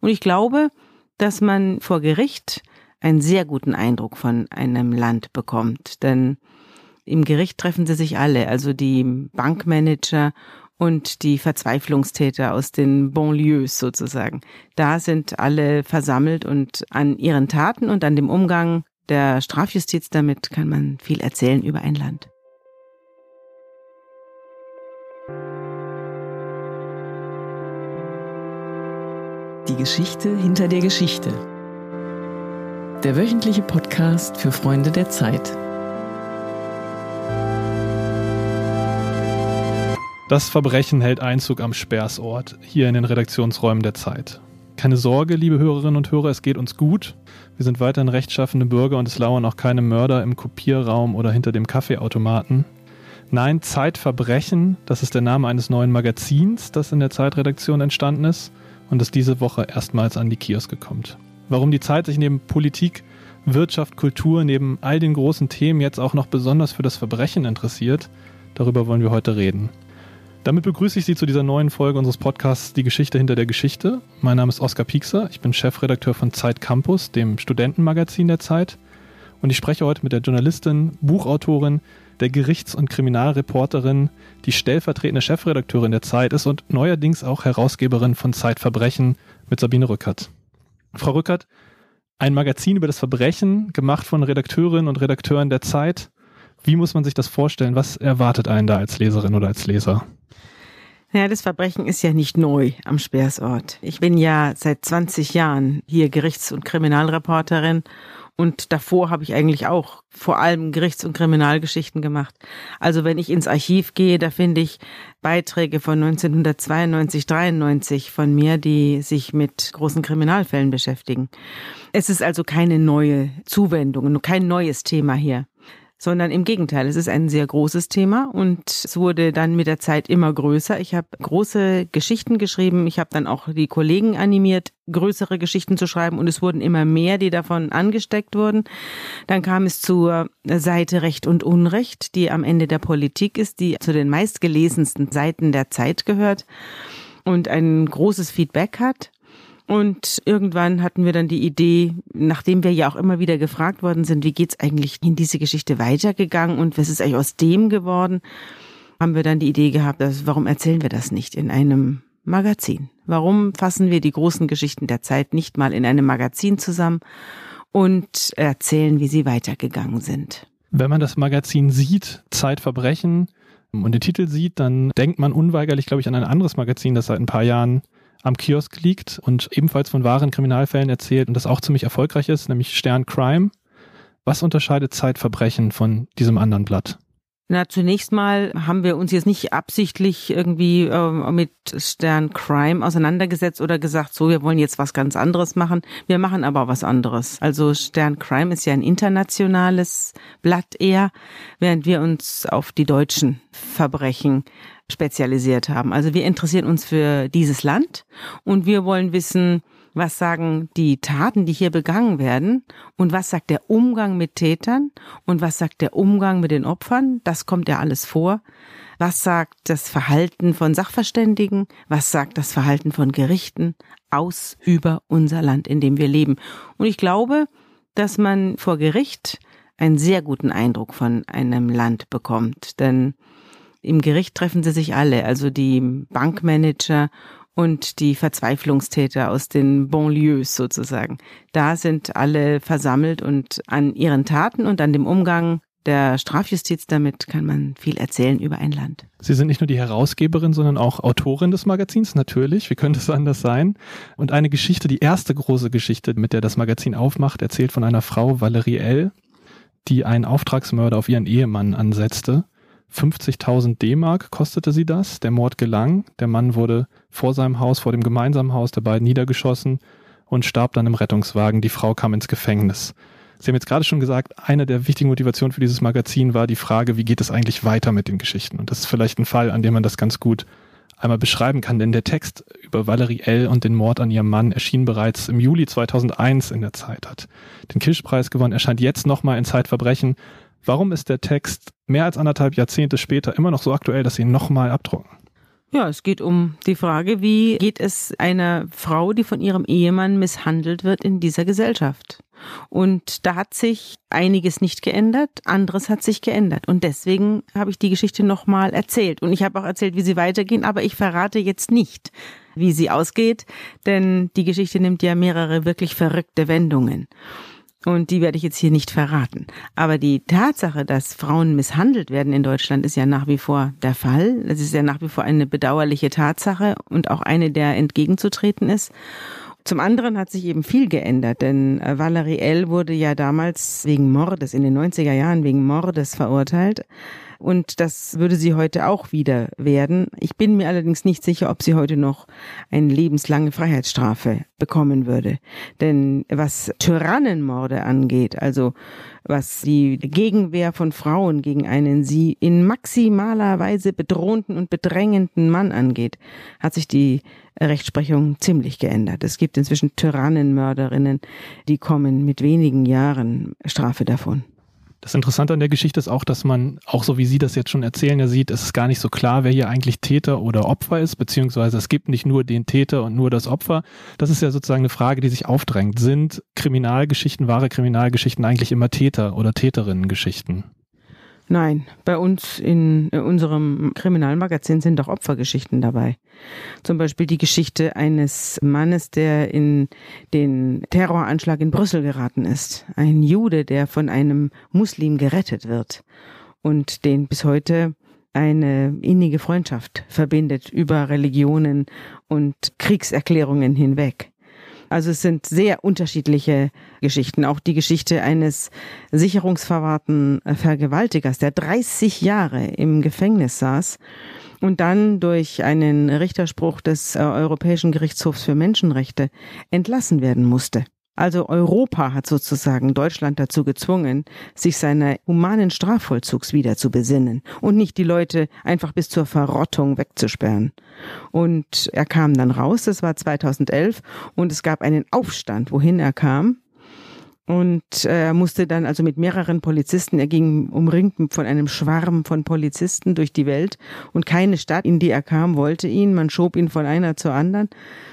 Und ich glaube, dass man vor Gericht einen sehr guten Eindruck von einem Land bekommt. Denn im Gericht treffen sie sich alle, also die Bankmanager und die Verzweiflungstäter aus den Banlieues sozusagen. Da sind alle versammelt und an ihren Taten und an dem Umgang der Strafjustiz damit kann man viel erzählen über ein Land. Geschichte hinter der Geschichte. Der wöchentliche Podcast für Freunde der Zeit. Das Verbrechen hält Einzug am Sperrsort, hier in den Redaktionsräumen der Zeit. Keine Sorge, liebe Hörerinnen und Hörer, es geht uns gut. Wir sind weiterhin rechtschaffende Bürger und es lauern auch keine Mörder im Kopierraum oder hinter dem Kaffeeautomaten. Nein, Zeitverbrechen, das ist der Name eines neuen Magazins, das in der Zeitredaktion entstanden ist und das diese Woche erstmals an die Kioske kommt. Warum die Zeit sich neben Politik, Wirtschaft, Kultur, neben all den großen Themen jetzt auch noch besonders für das Verbrechen interessiert, darüber wollen wir heute reden. Damit begrüße ich Sie zu dieser neuen Folge unseres Podcasts Die Geschichte hinter der Geschichte. Mein Name ist Oskar Piekser, ich bin Chefredakteur von Zeit Campus, dem Studentenmagazin der Zeit. Und ich spreche heute mit der Journalistin, Buchautorin, der Gerichts- und Kriminalreporterin, die stellvertretende Chefredakteurin der Zeit ist und neuerdings auch Herausgeberin von Zeitverbrechen mit Sabine Rückert. Frau Rückert, ein Magazin über das Verbrechen, gemacht von Redakteurinnen und Redakteuren der Zeit. Wie muss man sich das vorstellen? Was erwartet einen da als Leserin oder als Leser? Ja, das Verbrechen ist ja nicht neu am Speersort. Ich bin ja seit 20 Jahren hier Gerichts- und Kriminalreporterin und davor habe ich eigentlich auch vor allem Gerichts- und Kriminalgeschichten gemacht. Also wenn ich ins Archiv gehe, da finde ich Beiträge von 1992, 93 von mir, die sich mit großen Kriminalfällen beschäftigen. Es ist also keine neue Zuwendung, kein neues Thema hier sondern im Gegenteil, es ist ein sehr großes Thema und es wurde dann mit der Zeit immer größer. Ich habe große Geschichten geschrieben, ich habe dann auch die Kollegen animiert, größere Geschichten zu schreiben und es wurden immer mehr, die davon angesteckt wurden. Dann kam es zur Seite Recht und Unrecht, die am Ende der Politik ist, die zu den meistgelesensten Seiten der Zeit gehört und ein großes Feedback hat. Und irgendwann hatten wir dann die Idee, nachdem wir ja auch immer wieder gefragt worden sind, wie geht's eigentlich in diese Geschichte weitergegangen und was ist eigentlich aus dem geworden, haben wir dann die Idee gehabt, dass, warum erzählen wir das nicht in einem Magazin? Warum fassen wir die großen Geschichten der Zeit nicht mal in einem Magazin zusammen und erzählen, wie sie weitergegangen sind? Wenn man das Magazin sieht, Zeitverbrechen, und den Titel sieht, dann denkt man unweigerlich, glaube ich, an ein anderes Magazin, das seit ein paar Jahren am Kiosk liegt und ebenfalls von wahren Kriminalfällen erzählt und das auch ziemlich erfolgreich ist, nämlich Stern Crime. Was unterscheidet Zeitverbrechen von diesem anderen Blatt? Na, zunächst mal haben wir uns jetzt nicht absichtlich irgendwie äh, mit Stern Crime auseinandergesetzt oder gesagt, so, wir wollen jetzt was ganz anderes machen. Wir machen aber was anderes. Also Stern Crime ist ja ein internationales Blatt eher, während wir uns auf die deutschen Verbrechen spezialisiert haben. Also wir interessieren uns für dieses Land und wir wollen wissen, was sagen die Taten, die hier begangen werden und was sagt der Umgang mit Tätern und was sagt der Umgang mit den Opfern, das kommt ja alles vor. Was sagt das Verhalten von Sachverständigen? Was sagt das Verhalten von Gerichten aus über unser Land, in dem wir leben? Und ich glaube, dass man vor Gericht einen sehr guten Eindruck von einem Land bekommt, denn im Gericht treffen sie sich alle, also die Bankmanager und die Verzweiflungstäter aus den Banlieues sozusagen. Da sind alle versammelt und an ihren Taten und an dem Umgang der Strafjustiz damit kann man viel erzählen über ein Land. Sie sind nicht nur die Herausgeberin, sondern auch Autorin des Magazins, natürlich. Wie könnte es anders sein? Und eine Geschichte, die erste große Geschichte, mit der das Magazin aufmacht, erzählt von einer Frau, Valerie L., die einen Auftragsmörder auf ihren Ehemann ansetzte 50.000 D-Mark kostete sie das. Der Mord gelang. Der Mann wurde vor seinem Haus, vor dem gemeinsamen Haus der beiden niedergeschossen und starb dann im Rettungswagen. Die Frau kam ins Gefängnis. Sie haben jetzt gerade schon gesagt, eine der wichtigen Motivationen für dieses Magazin war die Frage, wie geht es eigentlich weiter mit den Geschichten? Und das ist vielleicht ein Fall, an dem man das ganz gut einmal beschreiben kann, denn der Text über Valerie L. und den Mord an ihrem Mann erschien bereits im Juli 2001 in der Zeit, hat den Kirschpreis gewonnen, erscheint jetzt nochmal in Zeitverbrechen Warum ist der Text mehr als anderthalb Jahrzehnte später immer noch so aktuell, dass Sie ihn nochmal abdrucken? Ja, es geht um die Frage, wie geht es einer Frau, die von ihrem Ehemann misshandelt wird in dieser Gesellschaft? Und da hat sich einiges nicht geändert, anderes hat sich geändert. Und deswegen habe ich die Geschichte nochmal erzählt. Und ich habe auch erzählt, wie sie weitergehen, aber ich verrate jetzt nicht, wie sie ausgeht, denn die Geschichte nimmt ja mehrere wirklich verrückte Wendungen. Und die werde ich jetzt hier nicht verraten. Aber die Tatsache, dass Frauen misshandelt werden in Deutschland, ist ja nach wie vor der Fall. Es ist ja nach wie vor eine bedauerliche Tatsache und auch eine, der entgegenzutreten ist. Zum anderen hat sich eben viel geändert, denn äh, Valerie L. wurde ja damals wegen Mordes in den 90er Jahren wegen Mordes verurteilt. Und das würde sie heute auch wieder werden. Ich bin mir allerdings nicht sicher, ob sie heute noch eine lebenslange Freiheitsstrafe bekommen würde. Denn was Tyrannenmorde angeht, also was die Gegenwehr von Frauen gegen einen sie in maximaler Weise bedrohten und bedrängenden Mann angeht, hat sich die Rechtsprechung ziemlich geändert. Es gibt inzwischen Tyrannenmörderinnen, die kommen mit wenigen Jahren Strafe davon. Das Interessante an der Geschichte ist auch, dass man, auch so wie Sie das jetzt schon erzählen, ja sieht, es ist gar nicht so klar, wer hier eigentlich Täter oder Opfer ist, beziehungsweise es gibt nicht nur den Täter und nur das Opfer. Das ist ja sozusagen eine Frage, die sich aufdrängt. Sind Kriminalgeschichten, wahre Kriminalgeschichten eigentlich immer Täter oder Täterinnen-Geschichten? Nein, bei uns in unserem Kriminalmagazin sind auch Opfergeschichten dabei. Zum Beispiel die Geschichte eines Mannes, der in den Terroranschlag in Brüssel geraten ist. Ein Jude, der von einem Muslim gerettet wird und den bis heute eine innige Freundschaft verbindet über Religionen und Kriegserklärungen hinweg. Also es sind sehr unterschiedliche Geschichten. Auch die Geschichte eines sicherungsverwahrten äh, Vergewaltigers, der 30 Jahre im Gefängnis saß und dann durch einen Richterspruch des äh, Europäischen Gerichtshofs für Menschenrechte entlassen werden musste. Also Europa hat sozusagen Deutschland dazu gezwungen, sich seiner humanen Strafvollzugs wieder zu besinnen und nicht die Leute einfach bis zur Verrottung wegzusperren. Und er kam dann raus, das war 2011, und es gab einen Aufstand, wohin er kam. Und er musste dann also mit mehreren Polizisten, er ging umringt von einem Schwarm von Polizisten durch die Welt und keine Stadt, in die er kam, wollte ihn. Man schob ihn von einer zur anderen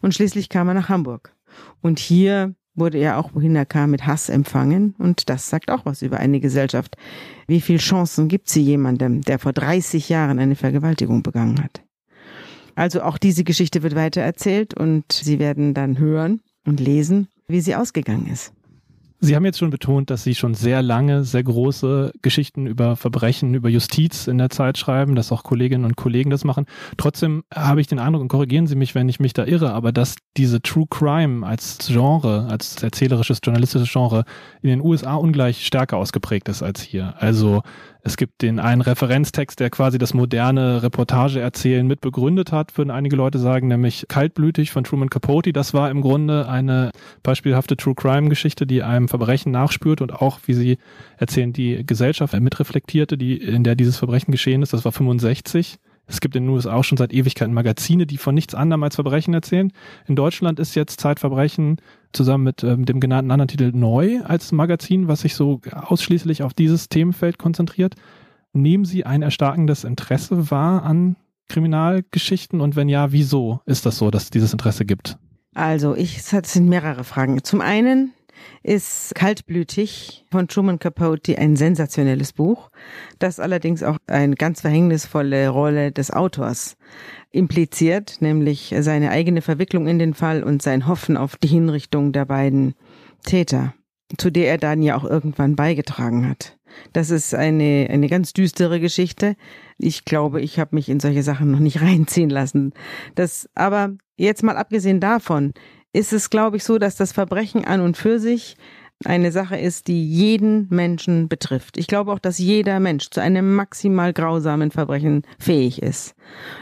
und schließlich kam er nach Hamburg. Und hier wurde er auch, wohin er kam, mit Hass empfangen. Und das sagt auch was über eine Gesellschaft. Wie viel Chancen gibt sie jemandem, der vor 30 Jahren eine Vergewaltigung begangen hat? Also auch diese Geschichte wird weiter erzählt und Sie werden dann hören und lesen, wie sie ausgegangen ist. Sie haben jetzt schon betont, dass Sie schon sehr lange, sehr große Geschichten über Verbrechen, über Justiz in der Zeit schreiben, dass auch Kolleginnen und Kollegen das machen. Trotzdem habe ich den Eindruck, und korrigieren Sie mich, wenn ich mich da irre, aber dass diese True Crime als Genre, als erzählerisches, journalistisches Genre in den USA ungleich stärker ausgeprägt ist als hier. Also es gibt den einen Referenztext, der quasi das moderne Reportageerzählen mit begründet hat, würden einige Leute sagen, nämlich Kaltblütig von Truman Capote. Das war im Grunde eine beispielhafte True Crime Geschichte, die einem Verbrechen nachspürt und auch, wie sie erzählen, die Gesellschaft mitreflektierte, die, in der dieses Verbrechen geschehen ist. Das war 65. Es gibt in den USA auch schon seit Ewigkeiten Magazine, die von nichts anderem als Verbrechen erzählen. In Deutschland ist jetzt Zeitverbrechen zusammen mit ähm, dem genannten anderen Titel neu als Magazin, was sich so ausschließlich auf dieses Themenfeld konzentriert. Nehmen Sie ein erstarkendes Interesse wahr an Kriminalgeschichten und wenn ja, wieso ist das so, dass es dieses Interesse gibt? Also, ich, es sind mehrere Fragen. Zum einen ist Kaltblütig von Truman Capote ein sensationelles Buch, das allerdings auch eine ganz verhängnisvolle Rolle des Autors impliziert, nämlich seine eigene Verwicklung in den Fall und sein Hoffen auf die Hinrichtung der beiden Täter, zu der er dann ja auch irgendwann beigetragen hat. Das ist eine, eine ganz düstere Geschichte. Ich glaube, ich habe mich in solche Sachen noch nicht reinziehen lassen. Das, aber jetzt mal abgesehen davon, ist es, glaube ich, so, dass das Verbrechen an und für sich eine Sache ist, die jeden Menschen betrifft. Ich glaube auch, dass jeder Mensch zu einem maximal grausamen Verbrechen fähig ist.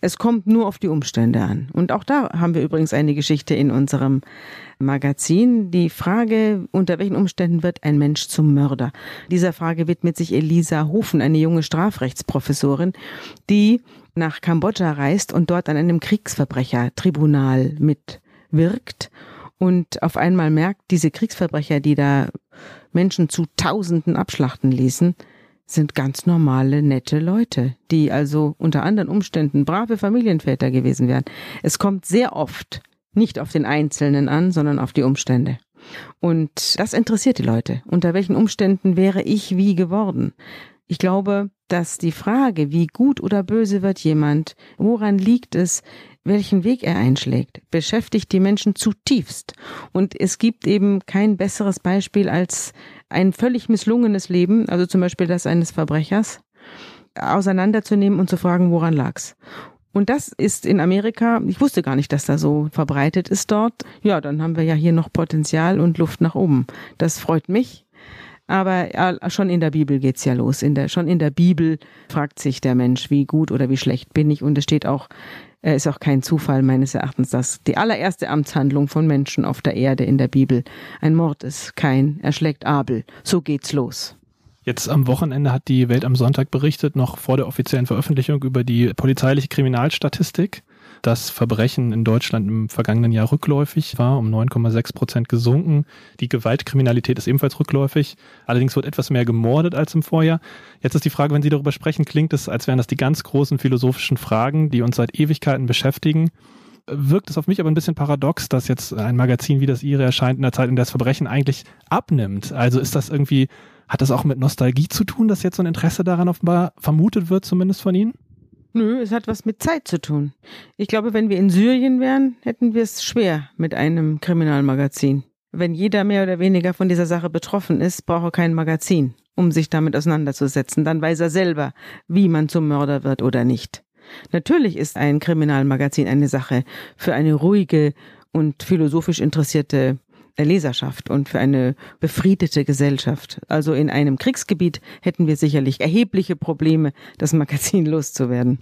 Es kommt nur auf die Umstände an. Und auch da haben wir übrigens eine Geschichte in unserem Magazin. Die Frage, unter welchen Umständen wird ein Mensch zum Mörder? Dieser Frage widmet sich Elisa Hofen, eine junge Strafrechtsprofessorin, die nach Kambodscha reist und dort an einem Kriegsverbrechertribunal mit wirkt und auf einmal merkt, diese Kriegsverbrecher, die da Menschen zu Tausenden abschlachten ließen, sind ganz normale, nette Leute, die also unter anderen Umständen brave Familienväter gewesen wären. Es kommt sehr oft nicht auf den Einzelnen an, sondern auf die Umstände. Und das interessiert die Leute. Unter welchen Umständen wäre ich wie geworden? Ich glaube, dass die Frage, wie gut oder böse wird jemand, woran liegt es, welchen Weg er einschlägt, beschäftigt die Menschen zutiefst. Und es gibt eben kein besseres Beispiel als ein völlig misslungenes Leben, also zum Beispiel das eines Verbrechers, auseinanderzunehmen und zu fragen, woran lag's. Und das ist in Amerika, ich wusste gar nicht, dass da so verbreitet ist dort. Ja, dann haben wir ja hier noch Potenzial und Luft nach oben. Das freut mich. Aber schon in der Bibel geht's ja los. In der, schon in der Bibel fragt sich der Mensch, wie gut oder wie schlecht bin ich. Und es steht auch äh, ist auch kein Zufall meines Erachtens, dass die allererste Amtshandlung von Menschen auf der Erde in der Bibel ein Mord ist. Kein erschlägt Abel. So geht's los. Jetzt am Wochenende hat die Welt am Sonntag berichtet, noch vor der offiziellen Veröffentlichung über die polizeiliche Kriminalstatistik das Verbrechen in Deutschland im vergangenen Jahr rückläufig war, um 9,6 Prozent gesunken. Die Gewaltkriminalität ist ebenfalls rückläufig. Allerdings wird etwas mehr gemordet als im Vorjahr. Jetzt ist die Frage, wenn Sie darüber sprechen, klingt es, als wären das die ganz großen philosophischen Fragen, die uns seit Ewigkeiten beschäftigen. Wirkt es auf mich aber ein bisschen paradox, dass jetzt ein Magazin wie das Ihre erscheint in der Zeit, in der das Verbrechen eigentlich abnimmt. Also ist das irgendwie, hat das auch mit Nostalgie zu tun, dass jetzt so ein Interesse daran offenbar vermutet wird, zumindest von Ihnen? Nö, es hat was mit Zeit zu tun. Ich glaube, wenn wir in Syrien wären, hätten wir es schwer mit einem Kriminalmagazin. Wenn jeder mehr oder weniger von dieser Sache betroffen ist, braucht er kein Magazin, um sich damit auseinanderzusetzen. Dann weiß er selber, wie man zum Mörder wird oder nicht. Natürlich ist ein Kriminalmagazin eine Sache für eine ruhige und philosophisch interessierte Leserschaft und für eine befriedete Gesellschaft. Also in einem Kriegsgebiet hätten wir sicherlich erhebliche Probleme, das Magazin loszuwerden.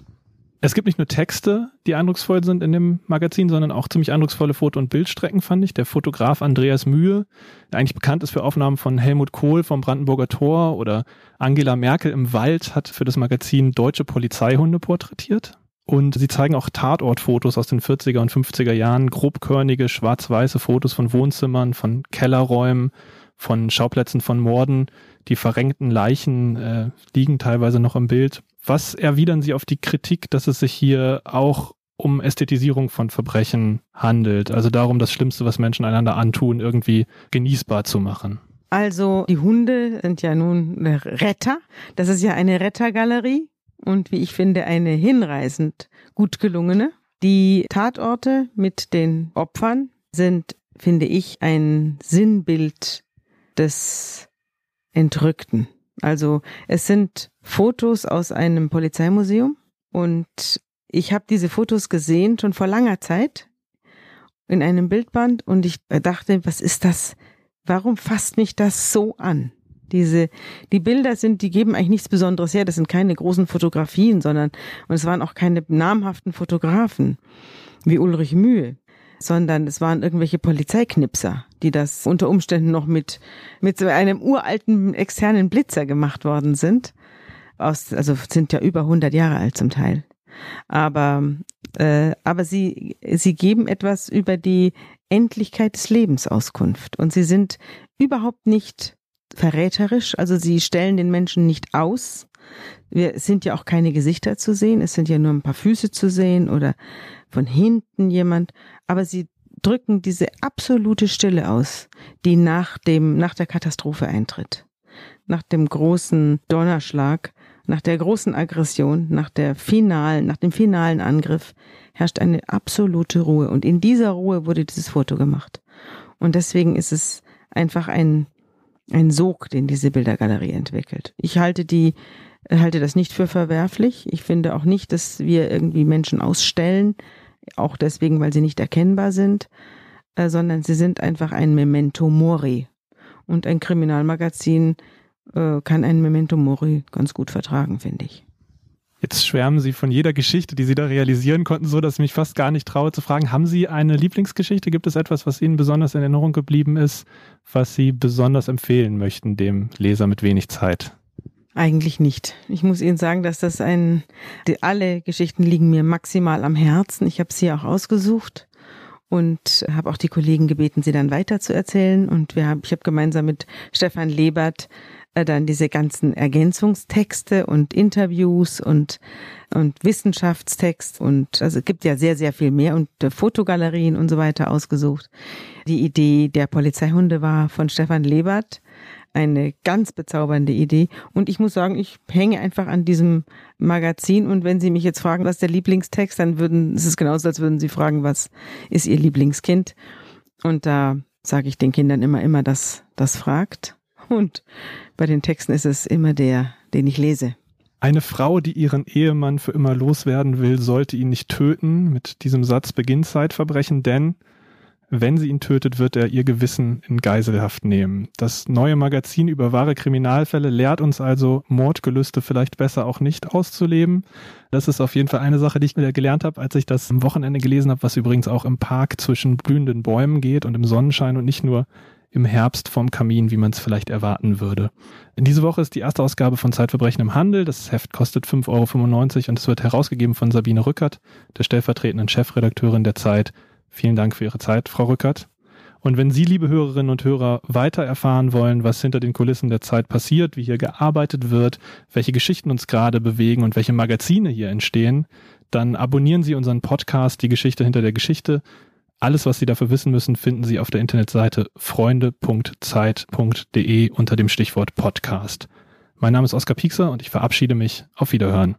Es gibt nicht nur Texte, die eindrucksvoll sind in dem Magazin, sondern auch ziemlich eindrucksvolle Foto- und Bildstrecken, fand ich. Der Fotograf Andreas Mühe, der eigentlich bekannt ist für Aufnahmen von Helmut Kohl vom Brandenburger Tor oder Angela Merkel im Wald, hat für das Magazin deutsche Polizeihunde porträtiert. Und sie zeigen auch Tatortfotos aus den 40er und 50er Jahren, grobkörnige, schwarz-weiße Fotos von Wohnzimmern, von Kellerräumen, von Schauplätzen von Morden. Die verrenkten Leichen äh, liegen teilweise noch im Bild. Was erwidern Sie auf die Kritik, dass es sich hier auch um Ästhetisierung von Verbrechen handelt? Also darum, das Schlimmste, was Menschen einander antun, irgendwie genießbar zu machen. Also die Hunde sind ja nun Retter. Das ist ja eine Rettergalerie und wie ich finde eine hinreißend gut gelungene. Die Tatorte mit den Opfern sind, finde ich, ein Sinnbild des Entrückten. Also es sind Fotos aus einem Polizeimuseum und ich habe diese Fotos gesehen schon vor langer Zeit in einem Bildband und ich dachte, was ist das? Warum fasst mich das so an? Diese, die Bilder sind, die geben eigentlich nichts Besonderes her. Das sind keine großen Fotografien, sondern, und es waren auch keine namhaften Fotografen wie Ulrich Mühe, sondern es waren irgendwelche Polizeiknipser, die das unter Umständen noch mit, mit so einem uralten externen Blitzer gemacht worden sind. Aus, also sind ja über 100 Jahre alt zum Teil. Aber, äh, aber sie, sie geben etwas über die Endlichkeit des Lebens Auskunft. Und sie sind überhaupt nicht verräterisch. Also sie stellen den Menschen nicht aus. Wir sind ja auch keine Gesichter zu sehen. Es sind ja nur ein paar Füße zu sehen oder von hinten jemand. Aber sie drücken diese absolute Stille aus, die nach dem, nach der Katastrophe eintritt. Nach dem großen Donnerschlag, nach der großen Aggression, nach der finalen, nach dem finalen Angriff herrscht eine absolute Ruhe. Und in dieser Ruhe wurde dieses Foto gemacht. Und deswegen ist es einfach ein ein Sog, den diese Bildergalerie entwickelt. Ich halte die, halte das nicht für verwerflich. Ich finde auch nicht, dass wir irgendwie Menschen ausstellen, auch deswegen, weil sie nicht erkennbar sind, äh, sondern sie sind einfach ein Memento Mori. Und ein Kriminalmagazin äh, kann ein Memento Mori ganz gut vertragen, finde ich. Jetzt schwärmen Sie von jeder Geschichte, die Sie da realisieren konnten, so dass ich mich fast gar nicht traue zu fragen, haben Sie eine Lieblingsgeschichte? Gibt es etwas, was Ihnen besonders in Erinnerung geblieben ist, was Sie besonders empfehlen möchten, dem Leser mit wenig Zeit? Eigentlich nicht. Ich muss Ihnen sagen, dass das ein, alle Geschichten liegen mir maximal am Herzen. Ich habe sie auch ausgesucht und habe auch die Kollegen gebeten, sie dann weiter zu erzählen. Und wir haben, ich habe gemeinsam mit Stefan Lebert dann diese ganzen Ergänzungstexte und Interviews und und Wissenschaftstext und also es gibt ja sehr sehr viel mehr und äh, Fotogalerien und so weiter ausgesucht. Die Idee der Polizeihunde war von Stefan Lebert eine ganz bezaubernde Idee. Und ich muss sagen, ich hänge einfach an diesem Magazin. Und wenn Sie mich jetzt fragen, was der Lieblingstext, dann würden, es ist genauso, als würden Sie fragen, was ist Ihr Lieblingskind? Und da sage ich den Kindern immer, immer, dass das fragt. Und bei den Texten ist es immer der, den ich lese. Eine Frau, die ihren Ehemann für immer loswerden will, sollte ihn nicht töten. Mit diesem Satz beginnt Zeitverbrechen, denn wenn sie ihn tötet, wird er ihr Gewissen in Geiselhaft nehmen. Das neue Magazin über wahre Kriminalfälle lehrt uns also, Mordgelüste vielleicht besser auch nicht auszuleben. Das ist auf jeden Fall eine Sache, die ich wieder gelernt habe, als ich das am Wochenende gelesen habe, was übrigens auch im Park zwischen blühenden Bäumen geht und im Sonnenschein und nicht nur im Herbst vorm Kamin, wie man es vielleicht erwarten würde. In diese Woche ist die erste Ausgabe von Zeitverbrechen im Handel. Das Heft kostet 5,95 Euro und es wird herausgegeben von Sabine Rückert, der stellvertretenden Chefredakteurin der Zeit. Vielen Dank für Ihre Zeit, Frau Rückert. Und wenn Sie, liebe Hörerinnen und Hörer, weiter erfahren wollen, was hinter den Kulissen der Zeit passiert, wie hier gearbeitet wird, welche Geschichten uns gerade bewegen und welche Magazine hier entstehen, dann abonnieren Sie unseren Podcast Die Geschichte hinter der Geschichte. Alles, was Sie dafür wissen müssen, finden Sie auf der Internetseite freunde.zeit.de unter dem Stichwort Podcast. Mein Name ist Oskar Piekser und ich verabschiede mich. Auf Wiederhören.